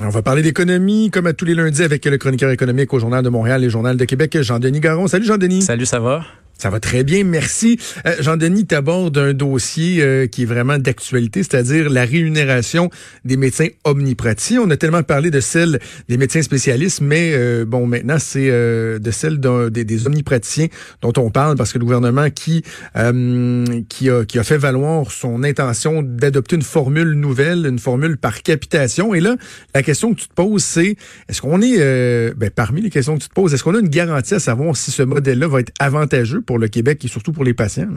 On va parler d'économie, comme à tous les lundis, avec le chroniqueur économique au Journal de Montréal et Journal de Québec, Jean-Denis Garon. Salut Jean-Denis. Salut, ça va? Ça va très bien, merci. Euh, Jean-Denis, t'abordes un dossier euh, qui est vraiment d'actualité, c'est-à-dire la rémunération des médecins omnipraticiens. On a tellement parlé de celle des médecins spécialistes, mais euh, bon, maintenant, c'est de celle des, des, omnipraticiens dont on parle parce que le gouvernement qui, qui, a, qui a fait valoir son intention d'adopter une formule nouvelle, une formule par capitation. Et là, la question que tu te poses, c'est est-ce qu'on est, ben, parmi les questions que tu te poses, est-ce qu'on a une garantie à savoir si ce modèle-là va être avantageux pour le Québec et surtout pour les patients.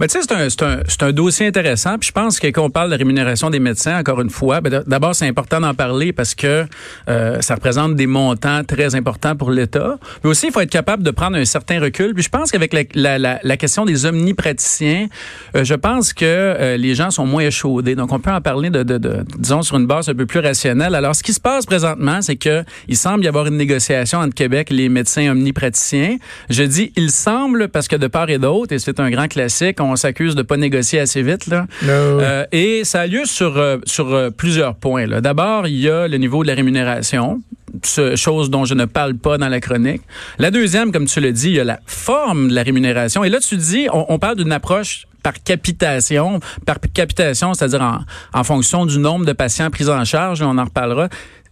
Ben, tu sais, c'est un, un, un, dossier intéressant. Puis je pense que quand on parle de rémunération des médecins, encore une fois, ben, d'abord, c'est important d'en parler parce que euh, ça représente des montants très importants pour l'État. Mais aussi, il faut être capable de prendre un certain recul. Puis je pense qu'avec la, la, la, question des omnipraticiens, euh, je pense que euh, les gens sont moins échaudés. Donc, on peut en parler de, de, de, disons, sur une base un peu plus rationnelle. Alors, ce qui se passe présentement, c'est que il semble y avoir une négociation entre Québec et les médecins omnipraticiens. Je dis il semble parce que de part et d'autre, et c'est un grand classique, on s'accuse de pas négocier assez vite. Là. Euh, et ça a lieu sur, euh, sur euh, plusieurs points. D'abord, il y a le niveau de la rémunération chose dont je ne parle pas dans la chronique. La deuxième, comme tu le dis, il y a la forme de la rémunération. Et là, tu dis, on, on parle d'une approche par capitation, par capitation, c'est-à-dire en, en, fonction du nombre de patients pris en charge, on en reparlera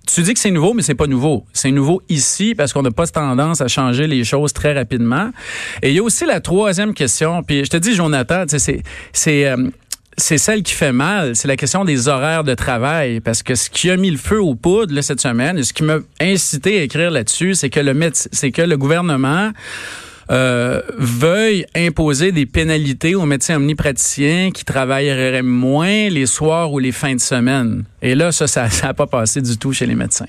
tu dis que c'est nouveau, mais c'est pas nouveau. C'est nouveau ici parce qu'on n'a pas tendance à changer les choses très rapidement. Et il y a aussi la troisième question. Puis je te dis, Jonathan, c'est c'est euh, c'est celle qui fait mal, c'est la question des horaires de travail. Parce que ce qui a mis le feu aux poudres cette semaine, et ce qui m'a incité à écrire là-dessus, c'est que le c'est que le gouvernement euh, veuille imposer des pénalités aux médecins omnipraticiens qui travailleraient moins les soirs ou les fins de semaine. Et là, ça, ça n'a pas passé du tout chez les médecins.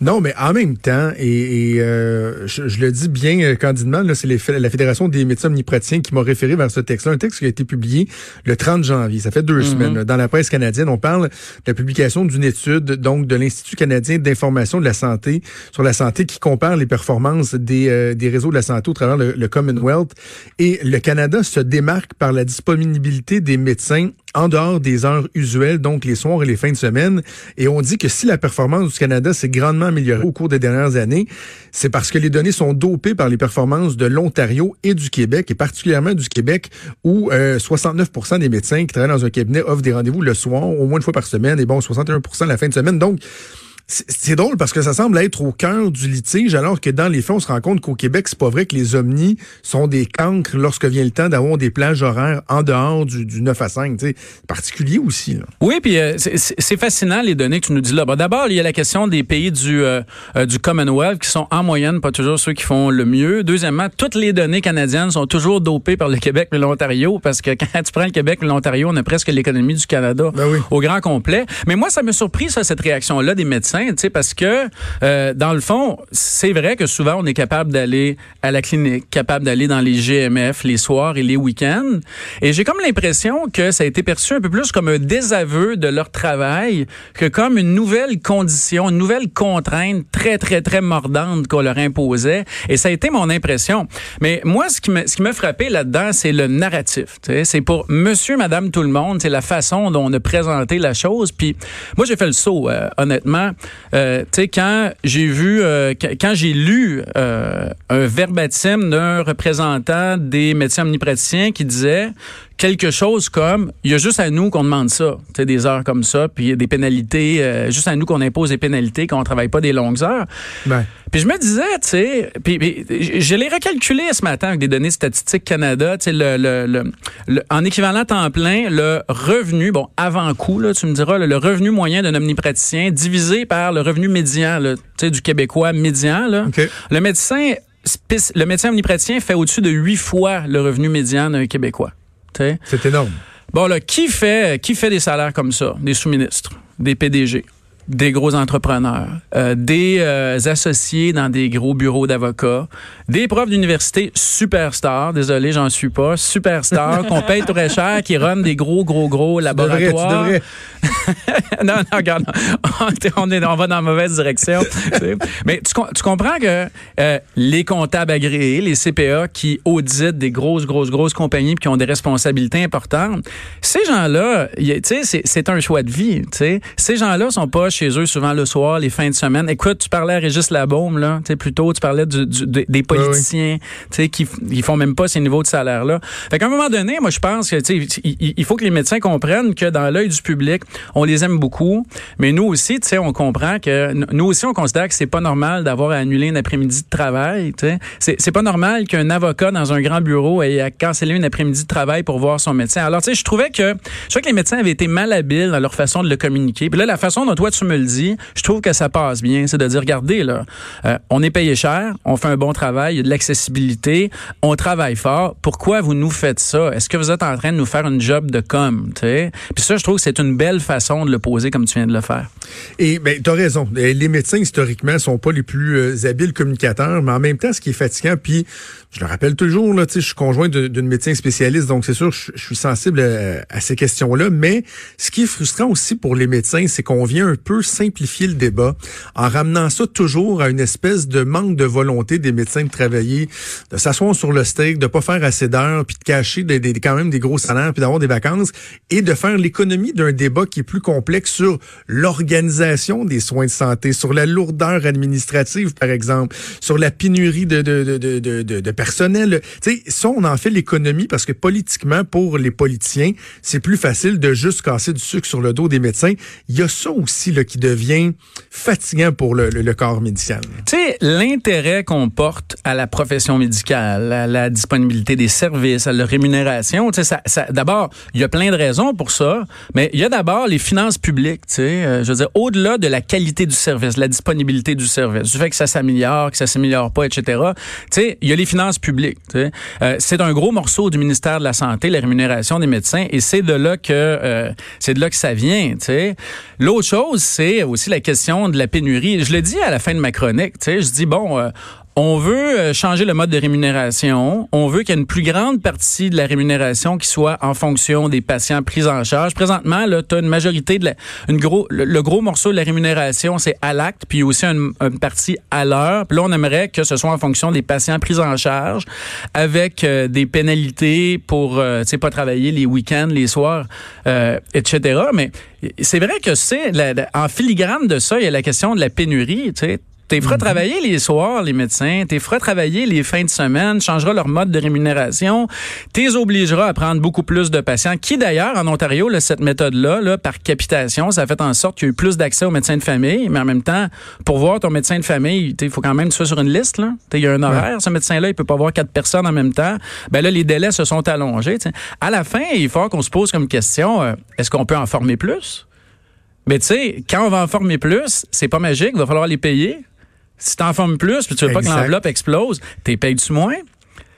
Non, mais en même temps, et, euh, je, le dis bien euh, candidement, c'est la Fédération des médecins omnipraticiens qui m'a référé vers ce texte-là, un texte qui a été publié le 30 janvier. Ça fait deux mm-hmm. semaines. Dans la presse canadienne, on parle de la publication d'une étude donc de l'Institut canadien d'information de la santé sur la santé qui compare les performances des, euh, des réseaux de la santé au travers le, le Commonwealth. Et le Canada se démarque par la disponibilité des médecins en dehors des heures usuelles, donc les soirs et les fins de semaine. Et on dit que si la performance du Canada s'est grandement améliorée au cours des dernières années, c'est parce que les données sont dopées par les performances de l'Ontario et du Québec, et particulièrement du Québec, où 69% euh, des médecins qui travaillent dans un cabinet offrent des rendez-vous le soir, au moins une fois par semaine, et bon, 61% la fin de semaine. Donc, c'est drôle parce que ça semble être au cœur du litige, alors que dans les faits, on se rend compte qu'au Québec, c'est pas vrai que les omnis sont des cancres lorsque vient le temps d'avoir des plages horaires en dehors du, du 9 à 5. C'est particulier aussi. Là. Oui, puis euh, c'est fascinant les données que tu nous dis là. D'abord, il y a la question des pays du, euh, euh, du Commonwealth qui sont en moyenne pas toujours ceux qui font le mieux. Deuxièmement, toutes les données canadiennes sont toujours dopées par le Québec et l'Ontario parce que quand tu prends le Québec et l'Ontario, on a presque l'économie du Canada ben au grand complet. Mais moi, ça me surpris, ça, cette réaction-là des médecins parce que euh, dans le fond, c'est vrai que souvent on est capable d'aller à la clinique, capable d'aller dans les GMF les soirs et les week-ends. Et j'ai comme l'impression que ça a été perçu un peu plus comme un désaveu de leur travail que comme une nouvelle condition, une nouvelle contrainte très très très mordante qu'on leur imposait. Et ça a été mon impression. Mais moi, ce qui m'a ce qui m'a frappé là-dedans, c'est le narratif. C'est pour Monsieur, Madame, tout le monde. C'est la façon dont on a présenté la chose. Puis moi, j'ai fait le saut, euh, honnêtement. Euh, tu sais, quand j'ai vu, euh, quand j'ai lu euh, un verbatim d'un représentant des médecins omnipraticiens qui disait quelque chose comme il y a juste à nous qu'on demande ça, tu sais, des heures comme ça, puis il y a des pénalités, euh, juste à nous qu'on impose des pénalités, qu'on travaille pas des longues heures. Ben. Puis je me disais, tu sais, puis, puis je l'ai recalculé ce matin avec des données statistiques Canada, tu sais, le, le, le, en équivalent temps plein, le revenu, bon, avant coût, là, tu me diras, le revenu moyen d'un omnipraticien divisé par le revenu médian, tu sais, du Québécois médian, là. Le médecin le médecin omnipraticien fait au-dessus de huit fois le revenu médian d'un Québécois. C'est énorme. Bon, là, qui fait, qui fait des salaires comme ça? Des sous-ministres, des PDG, des gros entrepreneurs, euh, des euh, associés dans des gros bureaux d'avocats, des profs d'université superstars, désolé, j'en suis pas, superstars, qu'on paye très cher, qui run des gros, gros, gros laboratoires. non, non, regarde, on, est, on va dans la mauvaise direction. Mais tu, tu, comprends que euh, les comptables agréés, les CPA qui auditent des grosses, grosses, grosses compagnies qui ont des responsabilités importantes, ces gens-là, c'est un choix de vie. T'sais. Ces gens-là sont pas chez eux souvent le soir, les fins de semaine. Écoute, tu parlais à Régis Labaume, là, tu sais, plus tôt, tu parlais du, des politiciens, tu sais, qui ils font même pas ces niveaux de salaire-là. Fait qu'à un moment donné, moi, je pense que, tu sais, il, faut que les médecins comprennent que dans l'œil du public, on les aime beaucoup, mais nous aussi, tu sais, on comprend que, nous aussi, on considère que c'est pas normal d'avoir à annuler un après-midi de travail, tu sais. C'est pas normal qu'un avocat dans un grand bureau ait à canceller un après-midi de travail pour voir son médecin. Alors, tu sais, je trouvais que, je trouvais que les médecins avaient été mal habiles dans leur façon de le communiquer. Puis là, la façon dont toi, tu me le dis, je trouve que ça passe bien. C'est de dire, regardez, là, euh, on est payé cher, on fait un bon travail, il y a de l'accessibilité, on travaille fort. Pourquoi vous nous faites ça? Est-ce que vous êtes en train de nous faire une job de com? Puis ça, je trouve que c'est une belle façon de le poser comme tu viens de le faire. Et ben, tu as raison. Les médecins, historiquement, sont pas les plus euh, habiles communicateurs, mais en même temps, ce qui est fatigant, puis je le rappelle toujours, là, je suis conjoint d'une médecin spécialiste, donc c'est sûr, je, suis sensible à, ces questions-là. Mais ce qui est frustrant aussi pour les médecins, c'est qu'on vient un peu simplifier le débat en ramenant ça toujours à une espèce de manque de volonté des médecins de travailler, de s'asseoir sur le steak, de pas faire assez d'heures, puis de cacher des, quand même des gros salaires, puis d'avoir des vacances, et de faire l'économie d'un débat qui est plus complexe sur l'organisation des soins de santé, sur la lourdeur administrative, par exemple, sur la pénurie de, de, de, de, de personnel. Tu sais, ça, on en fait l'économie parce que politiquement, pour les politiciens, c'est plus facile de juste casser du sucre sur le dos des médecins. Il y a ça aussi là, qui devient fatigant pour le, corps médical. Tu sais, l'intérêt qu'on porte à la profession médicale, à la disponibilité des services, à la rémunération, tu sais, ça, d'abord, il y a plein de raisons pour ça, mais il y a d'abord les finances publiques, tu sais, euh, je veux dire, au-delà de la qualité du service, la disponibilité du service, du fait que ça s'améliore, que ça s'améliore pas, etc. Tu sais, il y a les finances public. Euh, c'est un gros morceau du ministère de la Santé, la rémunération des médecins, et c'est de là que euh, c'est de là que ça vient. L'autre chose, c'est aussi la question de la pénurie. Je le dis à la fin de ma chronique. Je dis bon, euh, on veut euh, changer le mode de rémunération. On veut qu'il y ait une plus grande partie de la rémunération qui soit en fonction des patients pris en charge. Présentement, là, tu une majorité de la, une gros, le, gros morceau de la rémunération, c'est à l'acte, puis aussi une, partie à l'heure. Puis là, on aimerait que ce soit en fonction des patients pris en charge, avec euh, des pénalités pour, euh, tu sais, pas travailler les week-ends, les soirs, etc. Mais c'est vrai que c'est en filigrane de ça, il y a la question de la pénurie. Tu sais, T'es feras mhm. travailler les soirs, les médecins. T'es feras travailler les fins de semaine. Changeras leur mode de rémunération. T'es obligeras à prendre beaucoup plus de patients. Qui d'ailleurs, en Ontario, cette méthode-là, là, par capitation, ça a fait en sorte qu'il y a eu plus d'accès aux médecins de famille. Mais en même temps, pour voir ton médecin de famille, il faut quand même que tu sois sur une liste. Il y a un horaire. Ce médecin-là, il peut pas voir quatre personnes en même temps. Ben là, les délais se sont allongés. À la fin, il faut qu'on se pose comme question, euh, est-ce qu'on peut en former plus? Mais tu sais, quand on va en former plus, c'est pas magique, il va falloir les payer. Si t'en formes plus, puis tu veux pas que l'enveloppe explose, t'es payes-tu moins?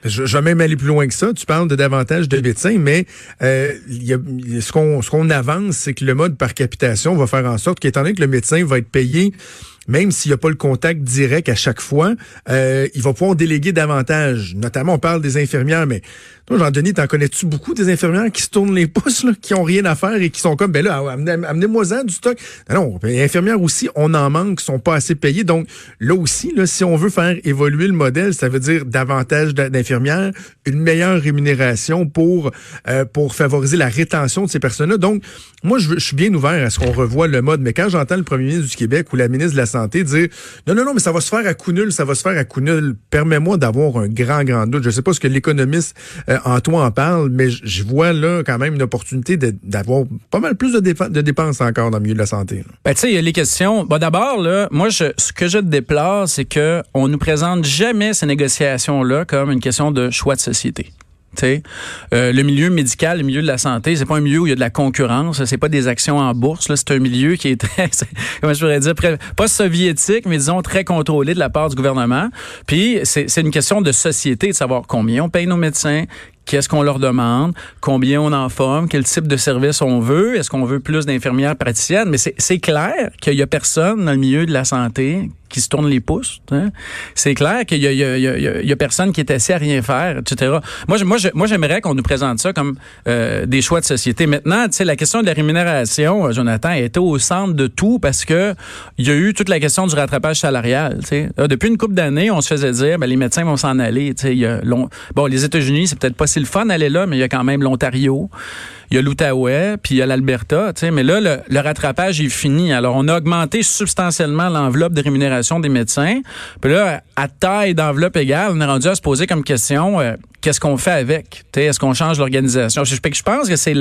Je, je, vais même aller plus loin que ça. Tu parles de davantage de médecins, mais euh, y a, ce qu'on ce qu'on avance, c'est que le mode par capitation va faire en sorte qu'étant donné que le médecin va être payé même s'il n'y a pas le contact direct à chaque fois, euh, il va pouvoir déléguer davantage. Notamment, on parle des infirmières, mais Jean-Denis, t'en connais-tu beaucoup des infirmières qui se tournent les pouces, là, qui ont rien à faire et qui sont comme, ben là, amenez-moi-en du stock. Non, les infirmières aussi, on en manque, sont pas assez payées. Donc, là aussi, là, si on veut faire évoluer le modèle, ça veut dire davantage d'infirmières, une meilleure rémunération pour, euh, pour favoriser la rétention de ces personnes-là. Donc, moi, je, je suis bien ouvert à ce qu'on revoie le mode, mais quand j'entends le premier ministre du Québec ou la ministre de la Santé dire non, non, non, mais ça va se faire à coup nul, ça va se faire à coup nul. Permets-moi d'avoir un grand, grand doute. Je sais pas ce que l'économiste euh, Antoine en parle, mais je vois là quand même une opportunité d'avoir pas mal plus de, de, dépenses encore dans le milieu de la santé. Ben, tu sais, il y a les questions. Bon, d'abord, là, moi, je, ce que je déplore, c'est que on nous présente jamais ces négociations-là comme une question de choix de société. Euh, le milieu médical, le milieu de la santé, c'est pas un milieu où il y a de la concurrence, c'est pas des actions en bourse, c'est un milieu qui est très, comment je pourrais dire, pas soviétique, mais disons très contrôlé de la part du gouvernement. Puis c'est une question de société, de savoir combien on paye nos médecins, qu'est-ce qu'on leur demande, combien on en forme, quel type de service on veut, est-ce qu'on veut plus d'infirmières praticiennes, mais c'est clair qu'il y a personne dans le milieu de la santé qui se tourne les pouces. Hein. C'est clair qu'il y, y, a personne qui est assis à rien faire, etc. Moi, moi, j'aimerais qu'on nous présente ça comme euh, des choix de société. Maintenant, tu sais, la question de la rémunération, euh, Jonathan, était au centre de tout parce que il y a eu toute la question du rattrapage salarial. Sais. depuis une couple d'années, on se faisait dire, ben, les médecins vont s'en aller. Tu sais, bon, les États-Unis, c'est peut-être pas si le fun d'aller là, mais il y a quand même l'Ontario. il y a l'Outaouais, puis il y a l'Alberta, mais là, le, rattrapage est fini. Alors, on a augmenté substantiellement l'enveloppe de rémunération des médecins. Puis là, à taille d'enveloppe égale, on est rendu à se poser comme question, euh, qu'est-ce qu'on fait avec? Est-ce qu'on change l'organisation? Je, pense que c'est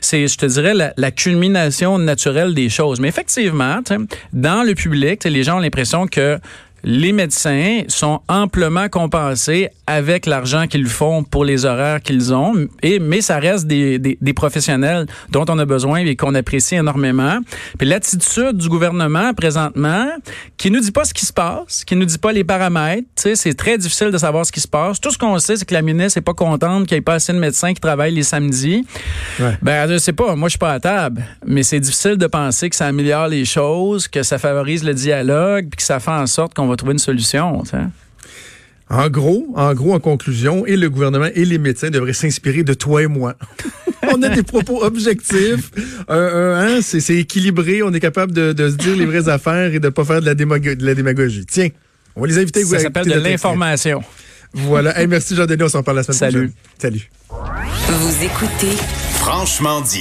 c'est, je te dirais, la, culmination naturelle des choses. Mais effectivement, dans le public, les gens ont l'impression que les médecins sont amplement compensés avec l'argent qu'ils font pour les horaires qu'ils ont, et, mais ça reste des, des, des, professionnels dont on a besoin et qu'on apprécie énormément. Puis l'attitude du gouvernement présentement, qui nous dit pas ce qui se passe, qui nous dit pas les paramètres, c'est très difficile de savoir ce qui se passe. Tout ce qu'on sait, c'est que la ministre est pas contente qu'il n'y ait pas assez de médecins qui travaillent les samedis. Ouais. Ben, je sais pas, moi je suis pas à table, mais c'est difficile de penser que ça améliore les choses, que ça favorise le dialogue, puis que ça fait en sorte qu'on va trouver une solution. T'sais. En gros, en gros, en conclusion, et le gouvernement et les médecins devraient s'inspirer de toi et moi. on a des propos objectifs, euh, hein, c'est équilibré, on est capable de, de, se dire les vraies affaires et de pas faire de la, démago de la démagogie. Tiens, on va les inviter. Ça s'appelle de l'information. Voilà. Hey, merci Jean-Denis, on s'en parle la semaine Salut. prochaine. Salut. Vous écoutez Franchement dit.